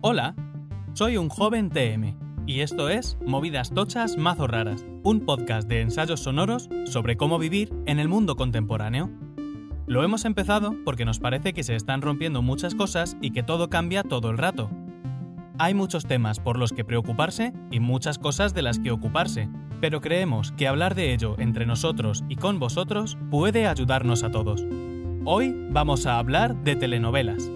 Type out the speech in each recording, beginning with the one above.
Hola, soy un joven TM y esto es Movidas Tochas Mazo Raras, un podcast de ensayos sonoros sobre cómo vivir en el mundo contemporáneo. Lo hemos empezado porque nos parece que se están rompiendo muchas cosas y que todo cambia todo el rato. Hay muchos temas por los que preocuparse y muchas cosas de las que ocuparse, pero creemos que hablar de ello entre nosotros y con vosotros puede ayudarnos a todos. Hoy vamos a hablar de telenovelas.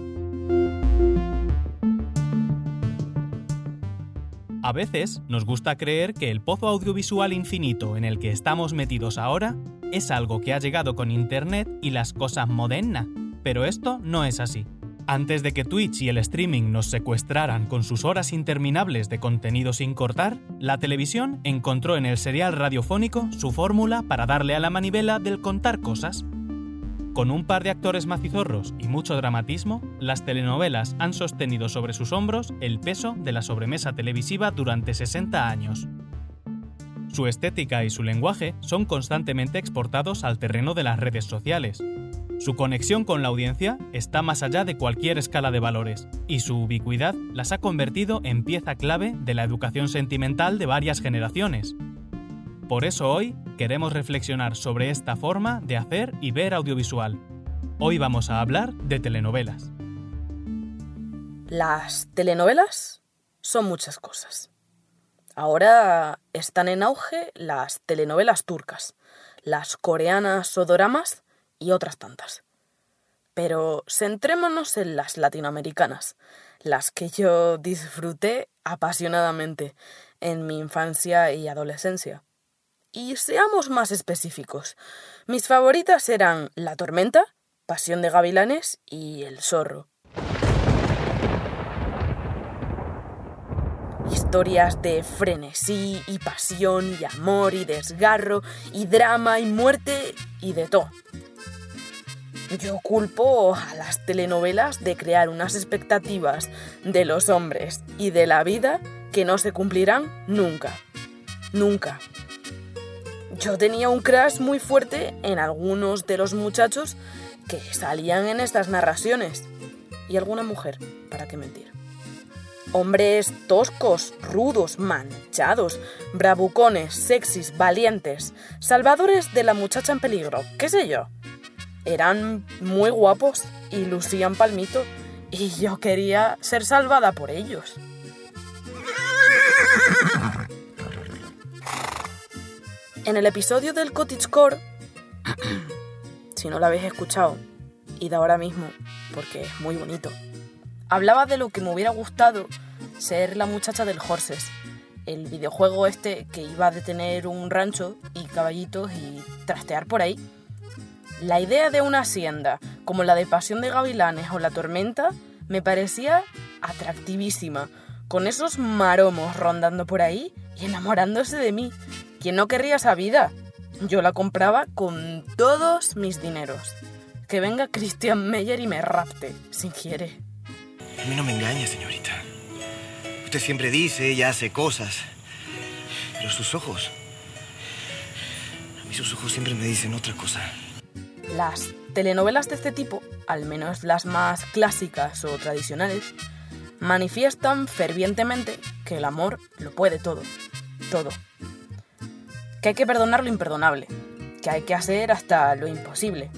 A veces nos gusta creer que el pozo audiovisual infinito en el que estamos metidos ahora es algo que ha llegado con Internet y las cosas modernas, pero esto no es así. Antes de que Twitch y el streaming nos secuestraran con sus horas interminables de contenido sin cortar, la televisión encontró en el serial radiofónico su fórmula para darle a la manivela del contar cosas. Con un par de actores macizorros y mucho dramatismo, las telenovelas han sostenido sobre sus hombros el peso de la sobremesa televisiva durante 60 años. Su estética y su lenguaje son constantemente exportados al terreno de las redes sociales. Su conexión con la audiencia está más allá de cualquier escala de valores, y su ubicuidad las ha convertido en pieza clave de la educación sentimental de varias generaciones. Por eso hoy queremos reflexionar sobre esta forma de hacer y ver audiovisual. Hoy vamos a hablar de telenovelas. Las telenovelas son muchas cosas. Ahora están en auge las telenovelas turcas, las coreanas o doramas y otras tantas. Pero centrémonos en las latinoamericanas, las que yo disfruté apasionadamente en mi infancia y adolescencia. Y seamos más específicos. Mis favoritas eran La Tormenta, Pasión de Gavilanes y El Zorro. Historias de frenesí y pasión y amor y desgarro y drama y muerte y de todo. Yo culpo a las telenovelas de crear unas expectativas de los hombres y de la vida que no se cumplirán nunca. Nunca. Yo tenía un crush muy fuerte en algunos de los muchachos que salían en estas narraciones. Y alguna mujer, para qué mentir. Hombres toscos, rudos, manchados, bravucones, sexys, valientes, salvadores de la muchacha en peligro, qué sé yo. Eran muy guapos y lucían palmito, y yo quería ser salvada por ellos. En el episodio del Cottagecore, si no lo habéis escuchado, id ahora mismo porque es muy bonito. Hablaba de lo que me hubiera gustado ser la muchacha del Horses, el videojuego este que iba a detener un rancho y caballitos y trastear por ahí. La idea de una hacienda, como la de Pasión de Gavilanes o La Tormenta, me parecía atractivísima, con esos maromos rondando por ahí y enamorándose de mí. ¿Quién no querría esa vida? Yo la compraba con todos mis dineros. Que venga Christian Meyer y me rapte, si quiere. A mí no me engaña, señorita. Usted siempre dice y hace cosas. Pero sus ojos... A mí sus ojos siempre me dicen otra cosa. Las telenovelas de este tipo, al menos las más clásicas o tradicionales, manifiestan fervientemente que el amor lo puede todo. Todo. Que hay que perdonar lo imperdonable. Que hay que hacer hasta lo imposible.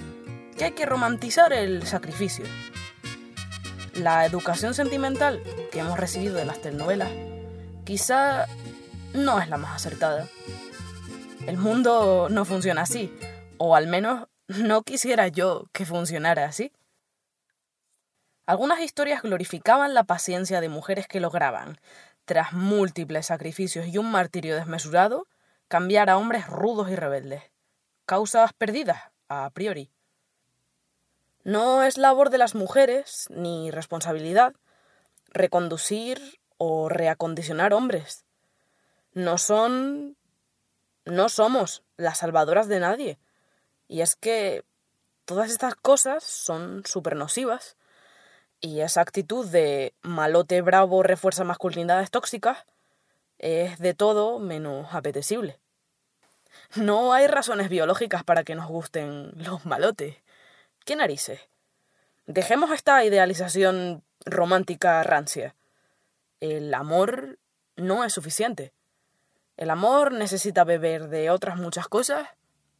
Que hay que romantizar el sacrificio la educación sentimental que hemos recibido de las telenovelas quizá no es la más acertada. El mundo no funciona así, o al menos no quisiera yo que funcionara así. Algunas historias glorificaban la paciencia de mujeres que lograban, tras múltiples sacrificios y un martirio desmesurado, cambiar a hombres rudos y rebeldes. Causas perdidas, a priori. No es labor de las mujeres, ni responsabilidad, reconducir o reacondicionar hombres. No son... no somos las salvadoras de nadie. Y es que todas estas cosas son súper nocivas. Y esa actitud de malote bravo refuerza masculinidades tóxicas es de todo menos apetecible. No hay razones biológicas para que nos gusten los malotes. ¿Qué narices? Dejemos esta idealización romántica rancia. El amor no es suficiente. El amor necesita beber de otras muchas cosas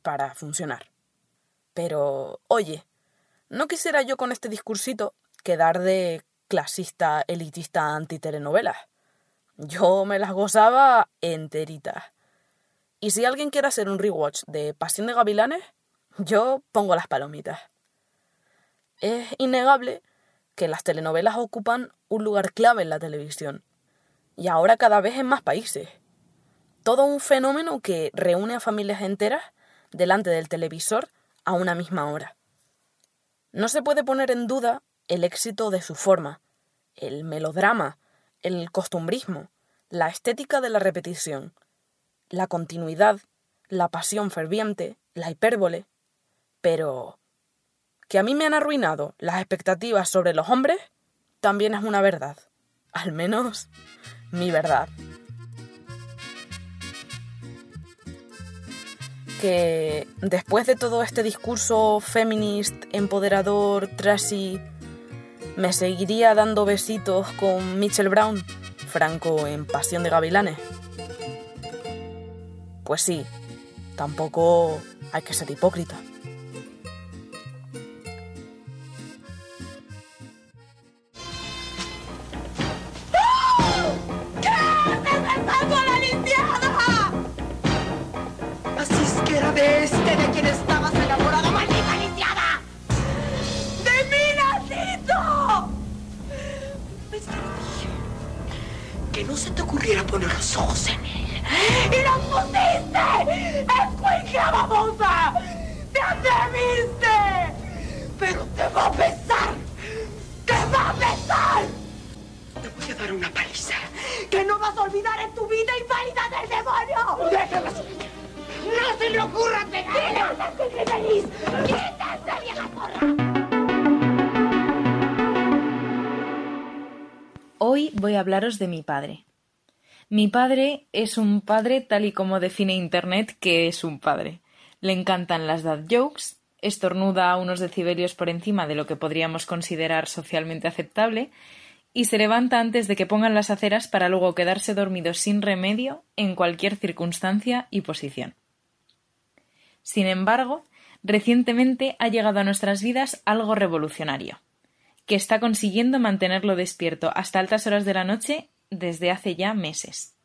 para funcionar. Pero, oye, no quisiera yo con este discursito quedar de clasista, elitista, antitelenovelas. Yo me las gozaba enteritas. Y si alguien quiere hacer un rewatch de Pasión de Gavilanes, yo pongo las palomitas. Es innegable que las telenovelas ocupan un lugar clave en la televisión, y ahora cada vez en más países. Todo un fenómeno que reúne a familias enteras delante del televisor a una misma hora. No se puede poner en duda el éxito de su forma, el melodrama, el costumbrismo, la estética de la repetición, la continuidad, la pasión ferviente, la hipérbole. Pero que a mí me han arruinado las expectativas sobre los hombres también es una verdad. Al menos mi verdad. Que después de todo este discurso feminist, empoderador, trashy, me seguiría dando besitos con Mitchell Brown, Franco en Pasión de Gavilanes. Pues sí, tampoco hay que ser hipócrita. Se le ocurra! ¡Quítate, vieja porra! Hoy voy a hablaros de mi padre. Mi padre es un padre tal y como define Internet que es un padre. Le encantan las dad jokes, estornuda a unos decibelios por encima de lo que podríamos considerar socialmente aceptable y se levanta antes de que pongan las aceras para luego quedarse dormido sin remedio en cualquier circunstancia y posición. Sin embargo, recientemente ha llegado a nuestras vidas algo revolucionario, que está consiguiendo mantenerlo despierto hasta altas horas de la noche desde hace ya meses.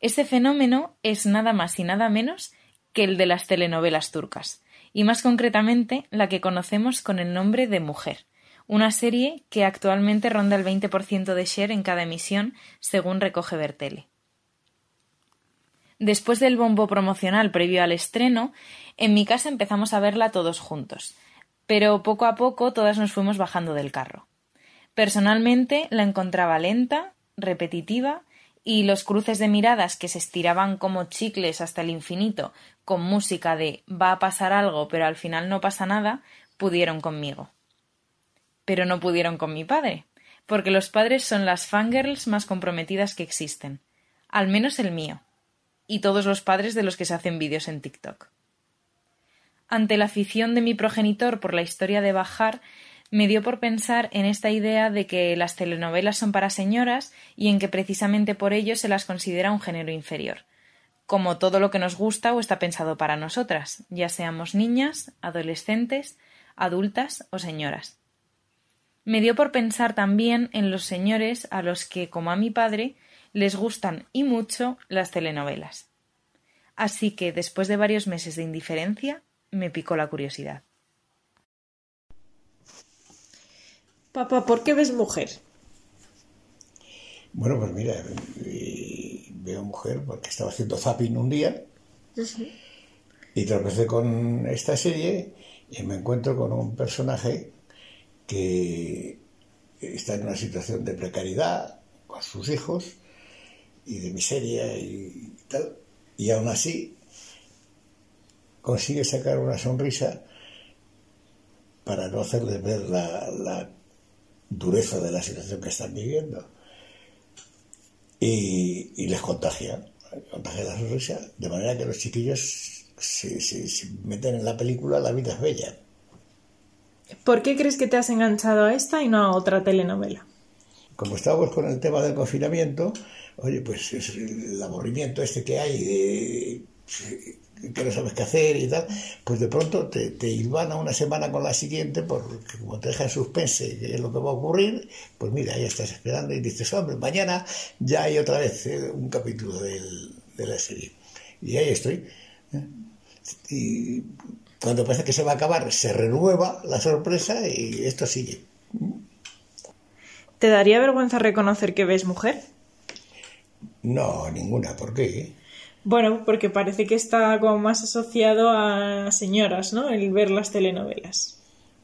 Ese fenómeno es nada más y nada menos que el de las telenovelas turcas, y más concretamente la que conocemos con el nombre de Mujer, una serie que actualmente ronda el 20% de share en cada emisión, según recoge Bertele. Después del bombo promocional previo al estreno, en mi casa empezamos a verla todos juntos, pero poco a poco todas nos fuimos bajando del carro. Personalmente la encontraba lenta, repetitiva, y los cruces de miradas que se estiraban como chicles hasta el infinito, con música de va a pasar algo, pero al final no pasa nada, pudieron conmigo. Pero no pudieron con mi padre, porque los padres son las fangirls más comprometidas que existen, al menos el mío y todos los padres de los que se hacen vídeos en TikTok. Ante la afición de mi progenitor por la historia de Bajar, me dio por pensar en esta idea de que las telenovelas son para señoras y en que precisamente por ello se las considera un género inferior, como todo lo que nos gusta o está pensado para nosotras, ya seamos niñas, adolescentes, adultas o señoras. Me dio por pensar también en los señores a los que, como a mi padre, les gustan y mucho las telenovelas. Así que, después de varios meses de indiferencia, me picó la curiosidad. Papá, ¿por qué ves mujer? Bueno, pues mira, veo mujer porque estaba haciendo zapping un día y tropecé con esta serie y me encuentro con un personaje que está en una situación de precariedad con sus hijos y de miseria y tal, y aún así consigue sacar una sonrisa para no hacerles ver la, dureza de la situación que están viviendo. Y, les contagia, contagia la sonrisa, de manera que los chiquillos se, se, meten en la película La vida es bella. ¿Por qué crees que te has enganchado a esta y no a otra telenovela? Como estábamos con el tema del confinamiento, oye, pues es el aburrimiento este que hay de que no sabes qué hacer y tal, pues de pronto te, te hilvana una semana con la siguiente, porque como te deja en suspense qué es lo que va a ocurrir, pues mira, ya estás esperando y dices, hombre, mañana ya hay otra vez eh, un capítulo del, de la serie. Y ahí estoy. ¿eh? Y cuando parece que se va a acabar, se renueva la sorpresa y esto sigue. ¿Te daría vergüenza reconocer que ves mujer? No, ninguna, ¿por qué? Bueno, porque parece que está como más asociado a señoras, ¿no? El ver las telenovelas.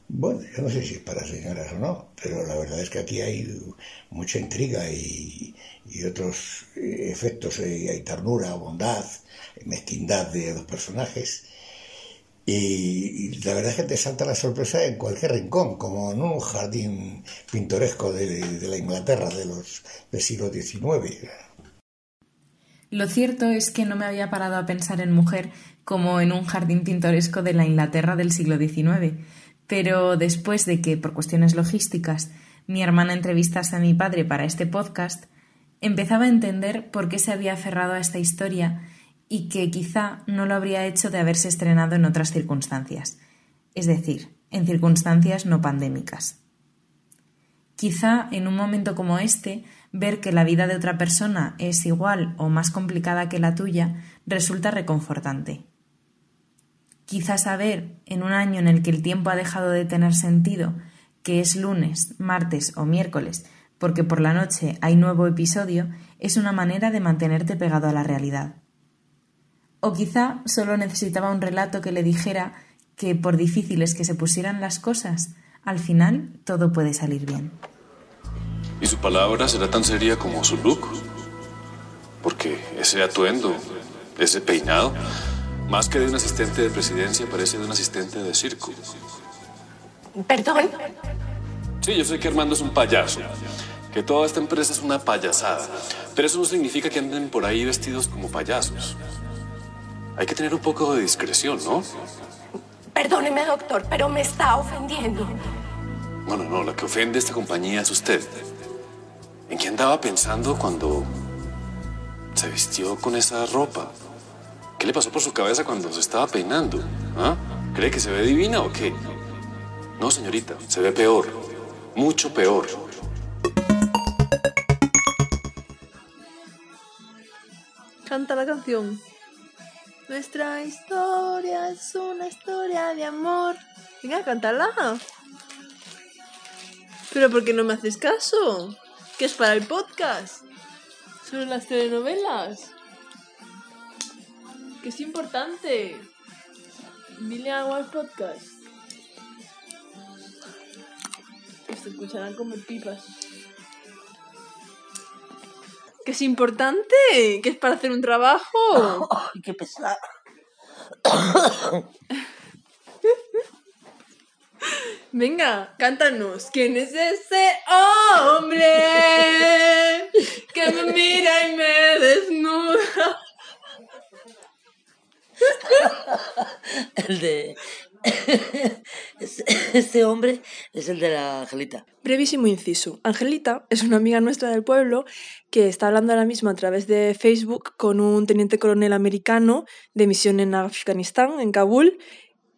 Bueno, yo no sé si es para señoras o no, pero la verdad es que aquí hay mucha intriga y, y otros eh, efectos, eh, hay ternura, bondad, mezquindad de los personajes. Y, y, la verdad es que te salta la sorpresa en cualquier rincón, como en un jardín pintoresco de, de la Inglaterra de los, del siglo XIX. Lo cierto es que no me había parado a pensar en mujer como en un jardín pintoresco de la Inglaterra del siglo XIX, pero después de que, por cuestiones logísticas, mi hermana entrevistase a mi padre para este podcast, empezaba a entender por qué se había aferrado a esta historia y que quizá no lo habría hecho de haberse estrenado en otras circunstancias, es decir, en circunstancias no pandémicas. Quizá en un momento como este, ver que la vida de otra persona es igual o más complicada que la tuya resulta reconfortante. Quizá saber, en un año en el que el tiempo ha dejado de tener sentido, que es lunes, martes o miércoles, porque por la noche hay nuevo episodio, es una manera de mantenerte pegado a la realidad. O quizá solo necesitaba un relato que le dijera que, por difíciles que se pusieran las cosas, al final todo puede salir bien. ¿Y su palabra será tan seria como su look? Porque ese atuendo, ese peinado, más que de un asistente de presidencia, parece de un asistente de circo. ¿Perdón? Sí, yo sé que Armando es un payaso, que toda esta empresa es una payasada, pero eso no significa que anden por ahí vestidos como payasos. Hay que tener un poco de discreción, ¿no? Perdóneme, doctor, pero me está ofendiendo. No, no, no, la que ofende esta compañía es usted. ¿En qué andaba pensando cuando se vistió con esa ropa? ¿Qué le pasó por su cabeza cuando se estaba peinando? ¿Ah? ¿Cree que se ve divina o qué? No, señorita, se ve peor. Mucho peor. Canta la canción. Nuestra historia es una historia de amor. Venga, cántala. Pero ¿por qué no me haces caso? Que es para el podcast. Sobre las telenovelas. Que es importante. Dile algo al podcast. Te escucharán comer pipas. Que es importante. Que es para hacer un trabajo. ¡Ay, qué pesado! Venga, cántanos. ¿Quién es ese hombre que me mira y me desnuda? El de. Ese, ese hombre es el de la Angelita. Brevísimo inciso. Angelita es una amiga nuestra del pueblo que está hablando ahora mismo a través de Facebook con un teniente coronel americano de misión en Afganistán, en Kabul,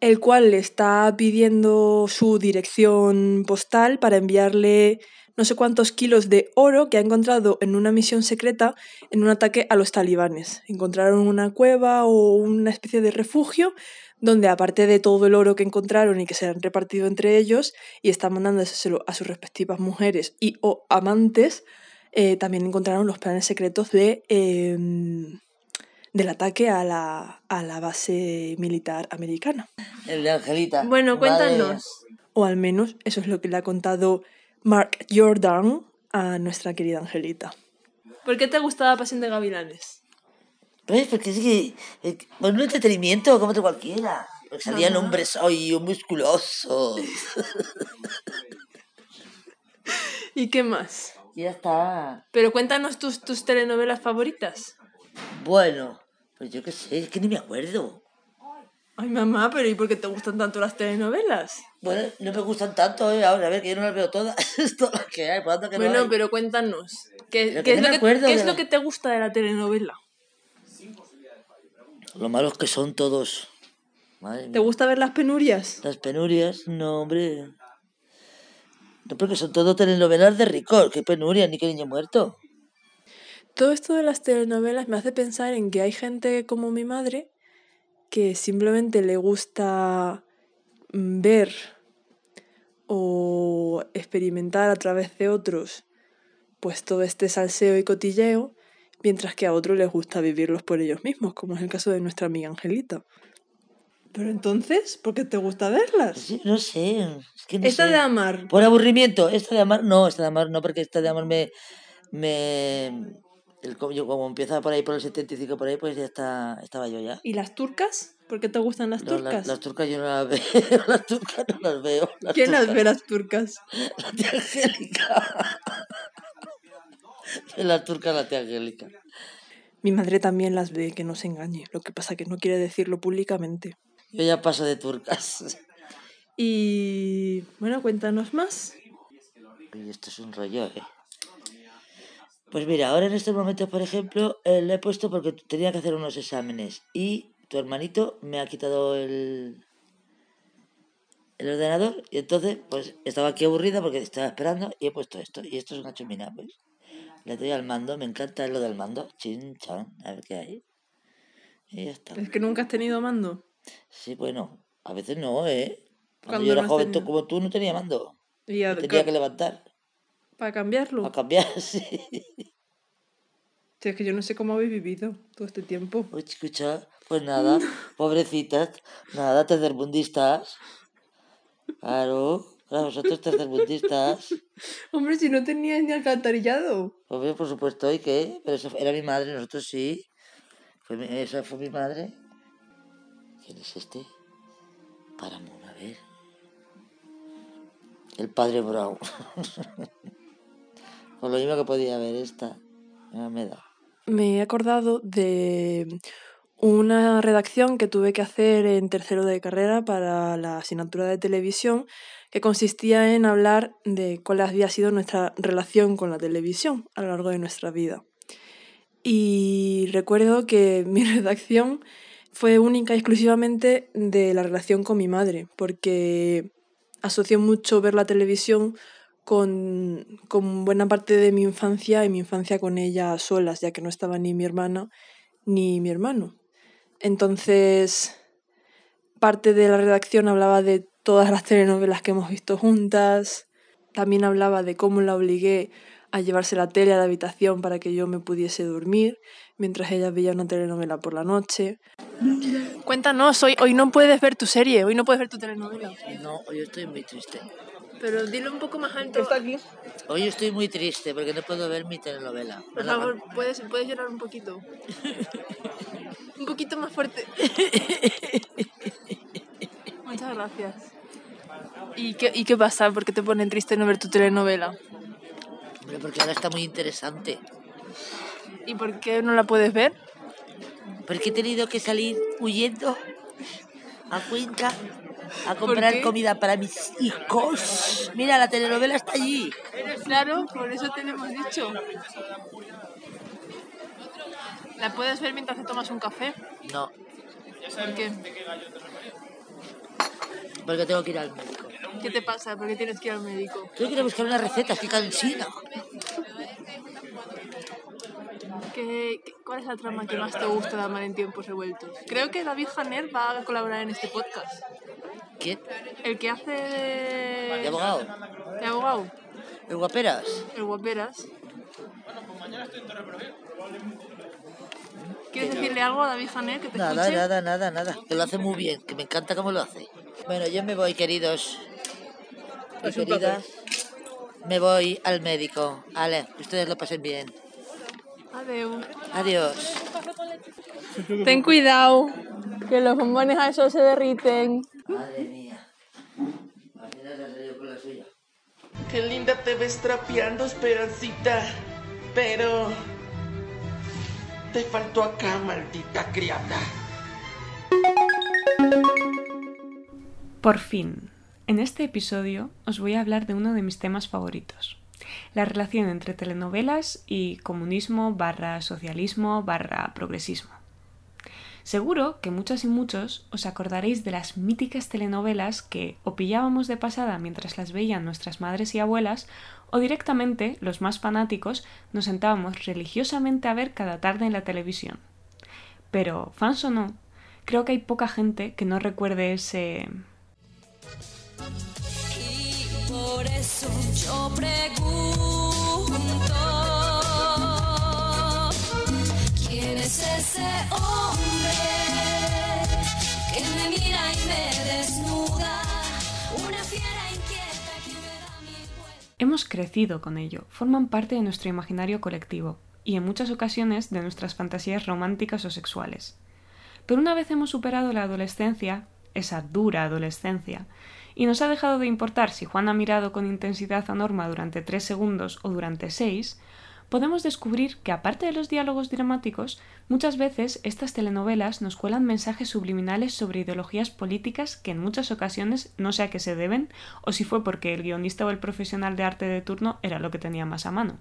el cual le está pidiendo su dirección postal para enviarle no sé cuántos kilos de oro que ha encontrado en una misión secreta en un ataque a los talibanes. Encontraron una cueva o una especie de refugio donde aparte de todo el oro que encontraron y que se han repartido entre ellos y están mandándoselo a sus respectivas mujeres y o amantes, eh, también encontraron los planes secretos de, eh, del ataque a la, a la base militar americana. El de Angelita. Bueno, Madre cuéntanos. O al menos eso es lo que le ha contado Mark Jordan a nuestra querida Angelita. ¿Por qué te gustaba Pasión de Gavilanes? Pues porque es que. eh, un entretenimiento como otro cualquiera. Porque salían Ajá. hombres hoy musculosos. ¿Y qué más? Ya está. Pero cuéntanos tus, tus telenovelas favoritas. Bueno, pues yo qué sé, es que ni me acuerdo. Ay, mamá, pero ¿y por qué te gustan tanto las telenovelas? Bueno, no me gustan tanto, ¿eh? Ahora, a ver, que yo no las veo todas. es todo lo que hay, por tanto que no bueno, hay. pero cuéntanos. ¿Qué, es, no lo que, acuerdo qué de es la- lo que te gusta de la telenovela? Lo malos que son todos. Madre ¿Te mía. gusta ver las penurias? Las penurias, no, hombre. No, porque son todo telenovelas de ricor. Qué penuria, ni qué niño muerto. Todo esto de las telenovelas me hace pensar en que hay gente como mi madre que simplemente le gusta mm, ver o experimentar a través de otros pues todo este salseo y cotilleo, mientras que a otros les gusta vivirlos por ellos mismos, como es el caso de nuestra amiga Angelita. Pero entonces, ¿por qué te gusta verlas? Sí, no sé. Es que no Esta sé. de Amar, Por aburrimiento. Esta de amar, no, esta de amar no, porque esta de amar me. me el, como yo como empieza por ahí por el 75 por ahí, pues ya está, estaba yo ya. ¿y las turcas? ¿Por qué te gustan las No, turcas? las, las turcas yo no las veo, las turcas no las veo. Las ¿Quién las ve las turcas? La tía Angélica. Las turcas la tía Angélica. Mi madre también las ve, que no se engañe. Lo que pasa que no quiere decirlo públicamente. Yo ya paso de turcas. Y bueno, cuéntanos más. Y esto es un rollo, ¿eh? Pues mira, ahora en estos momentos, por ejemplo, eh, le he puesto porque tenía que hacer unos exámenes y tu hermanito me ha quitado el, el ordenador y entonces pues estaba aquí aburrida porque estaba esperando y he puesto esto y esto es una chumina, pues. Le doy al mando, me encanta lo del mando, chin, chan, a ver qué hay. Y ya está. Es que nunca has tenido mando. Sí, bueno, a veces no, ¿eh? Cuando ¿Cuándo yo era no joven tú- tenido? como tú no tenía mando. Y Me tenía que levantar para cambiarlo. a cambiar, sí. Si es que yo no sé cómo habéis vivido todo este tiempo. Uy, escucha, pues nada, pobrecitas, nada, tercermundistas. Claro, claro, vosotros tercermundistas. Hombre, si no teníais ni alcantarillado. Obvio, por supuesto, ¿y qué? Pero eso era mi madre, nosotros sí. Fue mi- esa fue mi madre. ¿Quién es este? Paramount, a ver. El padre Brown. Por lo mismo que podía haber esta. Me da. Me he acordado de una redacción que tuve que hacer en tercero de carrera para la asignatura de televisión, que consistía en hablar de cuál había sido nuestra relación con la televisión a lo largo de nuestra vida. Y recuerdo que mi redacción fue única y exclusivamente de la relación con mi madre, porque asoció mucho ver la televisión con, con buena parte de mi infancia y mi infancia con ella a solas, ya que no estaba ni mi hermana ni mi hermano. Entonces, parte de la redacción hablaba de todas las telenovelas que hemos visto juntas, también hablaba de cómo la obligué a llevarse la tele a la habitación para que yo me pudiese dormir mientras ella veía una telenovela por la noche. Cuéntanos, hoy, hoy no puedes ver tu serie, hoy no puedes ver tu telenovela. No, hoy estoy muy triste. Pero dilo un poco más alto. Está aquí. Hoy estoy muy triste porque no puedo ver mi telenovela. Por favor, ¿puedes, puedes llorar un poquito. un poquito más fuerte. Muchas gracias. ¿Y qué, ¿Y qué pasa? ¿Por qué te pone triste no ver tu telenovela? Hombre, porque ahora está muy interesante. ¿Y por qué no la puedes ver? Porque he tenido que salir huyendo a Cuenca a comprar comida para mis hijos. Mira, la telenovela está allí. Claro, por eso te lo hemos dicho. ¿La puedes ver mientras te tomas un café? No, ¿Por qué? porque tengo que ir al médico. ¿Qué te pasa? ¿Por qué tienes que ir al médico? Tengo que ir a buscar unas recetas, qué cansina. ¿Qué, qué- cuál es la trama que más te gusta de Amar en tiempos revueltos? Creo que David Janer va a colaborar en este podcast. ¿Quién? El que hace de... ¿De abogado? de abogado, ¿El guaperas? el guaperas. ¿Quieres decirle algo a David Janer que te Nada, escuche? nada, nada, nada. Que lo hace muy bien, que me encanta cómo lo hace. Bueno, yo me voy, queridos. Y queridas. Me voy al médico. Ale, que ustedes lo pasen bien. Adeu. Adiós. Ten cuidado, que los bombones a eso se derriten. Madre mía. Al final se ha salido con la suya. Qué linda te ves trapeando, Esperancita. Pero... Te faltó acá, maldita criada. Por fin, en este episodio os voy a hablar de uno de mis temas favoritos, la relación entre telenovelas y comunismo barra socialismo barra progresismo. Seguro que muchas y muchos os acordaréis de las míticas telenovelas que o pillábamos de pasada mientras las veían nuestras madres y abuelas, o directamente, los más fanáticos, nos sentábamos religiosamente a ver cada tarde en la televisión. Pero, fans o no, creo que hay poca gente que no recuerde ese... ¿quién es ese hombre que me mira y me desnuda? Una fiera inquieta que me da mi vuelta. Hemos crecido con ello, forman parte de nuestro imaginario colectivo y en muchas ocasiones de nuestras fantasías románticas o sexuales. Pero una vez hemos superado la adolescencia, esa dura adolescencia, y nos ha dejado de importar si Juan ha mirado con intensidad a Norma durante tres segundos o durante seis, podemos descubrir que aparte de los diálogos dramáticos, muchas veces estas telenovelas nos cuelan mensajes subliminales sobre ideologías políticas que en muchas ocasiones no sé a qué se deben o si fue porque el guionista o el profesional de arte de turno era lo que tenía más a mano.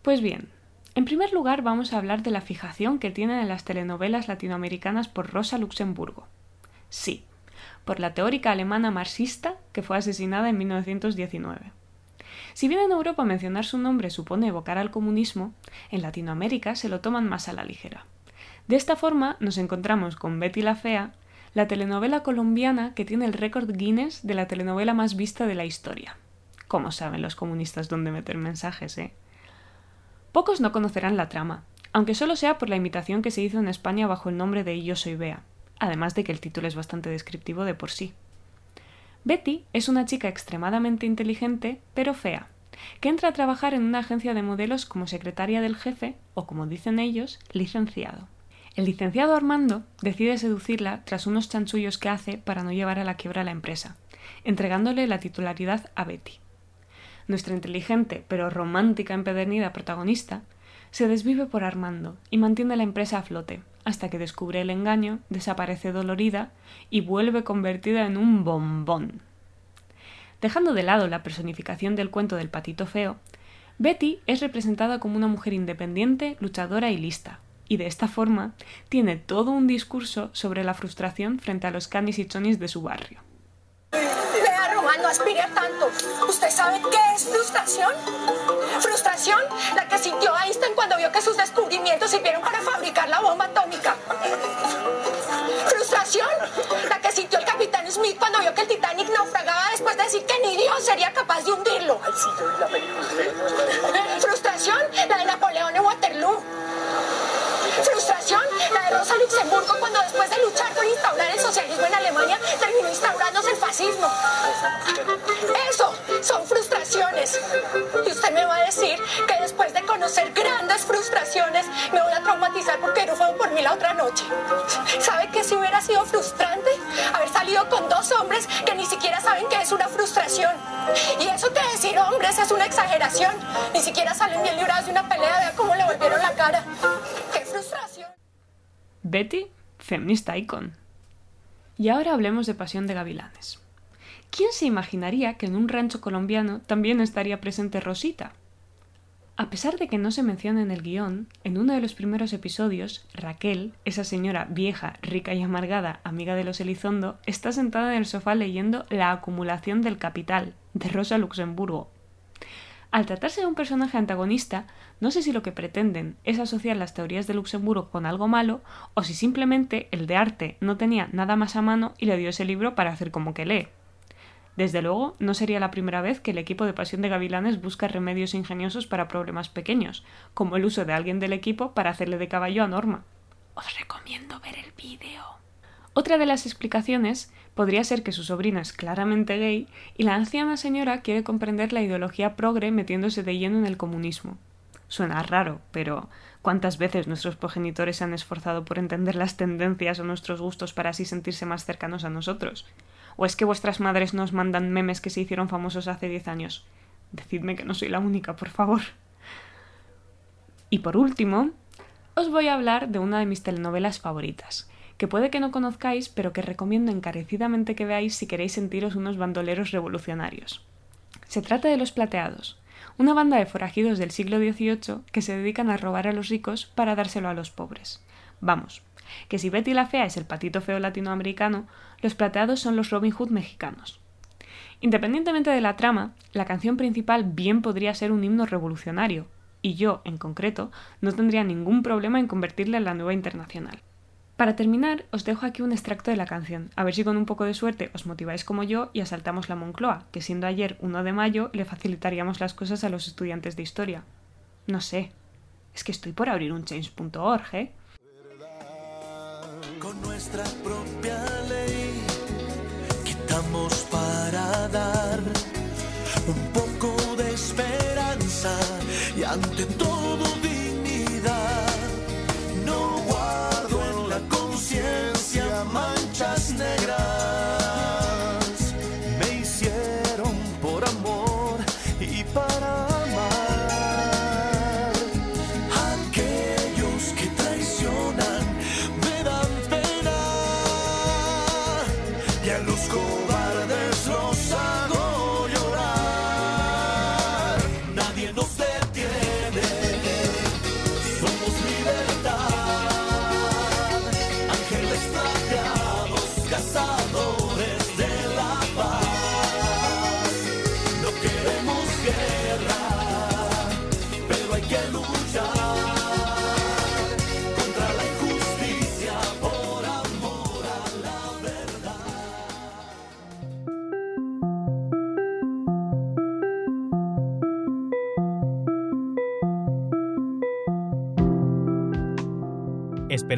Pues bien, en primer lugar vamos a hablar de la fijación que tienen en las telenovelas latinoamericanas por Rosa Luxemburgo. Sí, por la teórica alemana marxista que fue asesinada en 1919. Si bien en Europa mencionar su nombre supone evocar al comunismo, en Latinoamérica se lo toman más a la ligera. De esta forma nos encontramos con Betty la Fea, la telenovela colombiana que tiene el récord Guinness de la telenovela más vista de la historia. ¿Cómo saben los comunistas dónde meter mensajes, eh? Pocos no conocerán la trama, aunque solo sea por la imitación que se hizo en España bajo el nombre de Yo soy Bea, además de que el título es bastante descriptivo de por sí. Betty es una chica extremadamente inteligente, pero fea, que entra a trabajar en una agencia de modelos como secretaria del jefe, o como dicen ellos, licenciado. El licenciado Armando decide seducirla tras unos chanchullos que hace para no llevar a la quiebra la empresa, entregándole la titularidad a Betty. Nuestra inteligente pero romántica empedernida protagonista se desvive por Armando y mantiene la empresa a flote, hasta que descubre el engaño, desaparece dolorida y vuelve convertida en un bombón. Dejando de lado la personificación del cuento del patito feo, Betty es representada como una mujer independiente, luchadora y lista, y de esta forma tiene todo un discurso sobre la frustración frente a los canis y chonis de su barrio. No aspire a tanto. ¿Usted sabe qué es frustración? Frustración, la que sintió Einstein cuando vio que sus descubrimientos sirvieron para fabricar la bomba atómica. Frustración, la que sintió el capitán Smith cuando vio que el Titanic naufragaba después de decir que ni Dios sería capaz de hundirlo. Frustración, la de Napoleón en Waterloo. Frustración, la de Rosa Luxemburgo cuando después de luchar por instaurar el socialismo en Alemania terminó instaurándose el fascismo. Eso son frustraciones. Y usted me va a decir que después de conocer grandes frustraciones me voy a traumatizar porque no fue por mí la otra noche. ¿Sabe que si hubiera sido frustrante haber salido con dos hombres que ni siquiera saben qué es una frustración? Y eso que decir hombres es una exageración. Ni siquiera salen bien librados de una pelea, vea cómo le volvieron la cara. Betty, feminista icon. Y ahora hablemos de Pasión de Gavilanes. ¿Quién se imaginaría que en un rancho colombiano también estaría presente Rosita? A pesar de que no se menciona en el guion, en uno de los primeros episodios, Raquel, esa señora vieja, rica y amargada, amiga de los Elizondo, está sentada en el sofá leyendo La acumulación del capital, de Rosa Luxemburgo. Al tratarse de un personaje antagonista, no sé si lo que pretenden es asociar las teorías de Luxemburgo con algo malo, o si simplemente el de arte no tenía nada más a mano y le dio ese libro para hacer como que lee. Desde luego, no sería la primera vez que el equipo de Pasión de Gavilanes busca remedios ingeniosos para problemas pequeños, como el uso de alguien del equipo para hacerle de caballo a Norma. Os recomiendo ver el vídeo. Otra de las explicaciones podría ser que su sobrino es claramente gay y la anciana señora quiere comprender la ideología progre metiéndose de lleno en el comunismo. Suena raro, pero ¿cuántas veces nuestros progenitores se han esforzado por entender las tendencias o nuestros gustos para así sentirse más cercanos a nosotros? ¿O es que vuestras madres nos mandan memes que se hicieron famosos hace diez años? Decidme que no soy la única, por favor. Y por último, os voy a hablar de una de mis telenovelas favoritas, que puede que no conozcáis, pero que recomiendo encarecidamente que veáis si queréis sentiros unos bandoleros revolucionarios. Se trata de Los Plateados, una banda de forajidos del siglo XVIII que se dedican a robar a los ricos para dárselo a los pobres. Vamos, que si Betty la Fea es el patito feo latinoamericano, los plateados son los Robin Hood mexicanos. Independientemente de la trama, la canción principal bien podría ser un himno revolucionario, y yo, en concreto, no tendría ningún problema en convertirla en la nueva internacional. Para terminar, os dejo aquí un extracto de la canción, a ver si con un poco de suerte os motiváis como yo y asaltamos la Moncloa, que siendo ayer 1 de mayo le facilitaríamos las cosas a los estudiantes de historia. No sé, es que estoy por abrir un change.org, ¿eh? con nuestra propia ley quitamos para dar un poco de esperanza y ante todo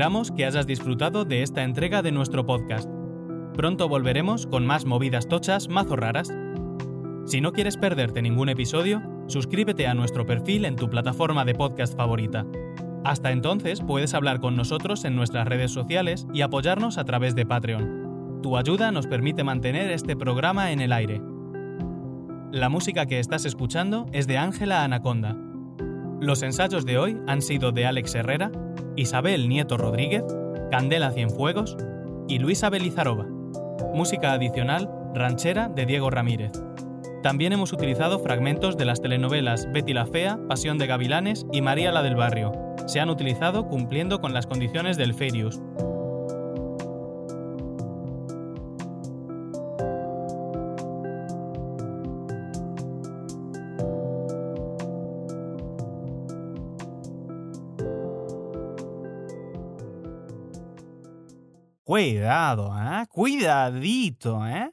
Que hayas disfrutado de esta entrega de nuestro podcast. Pronto volveremos con más movidas tochas mazo raras. Si no quieres perderte ningún episodio, suscríbete a nuestro perfil en tu plataforma de podcast favorita. Hasta entonces puedes hablar con nosotros en nuestras redes sociales y apoyarnos a través de Patreon. Tu ayuda nos permite mantener este programa en el aire. La música que estás escuchando es de Ángela Anaconda. Los ensayos de hoy han sido de Alex Herrera, Isabel Nieto Rodríguez, Candela Cienfuegos y Luisa Belizarova. Música adicional, Ranchera de Diego Ramírez. También hemos utilizado fragmentos de las telenovelas Betty la Fea, Pasión de Gavilanes y María la del Barrio. Se han utilizado cumpliendo con las condiciones del Fair Use. Cuidado, ¿eh? Cuidadito, ¿eh?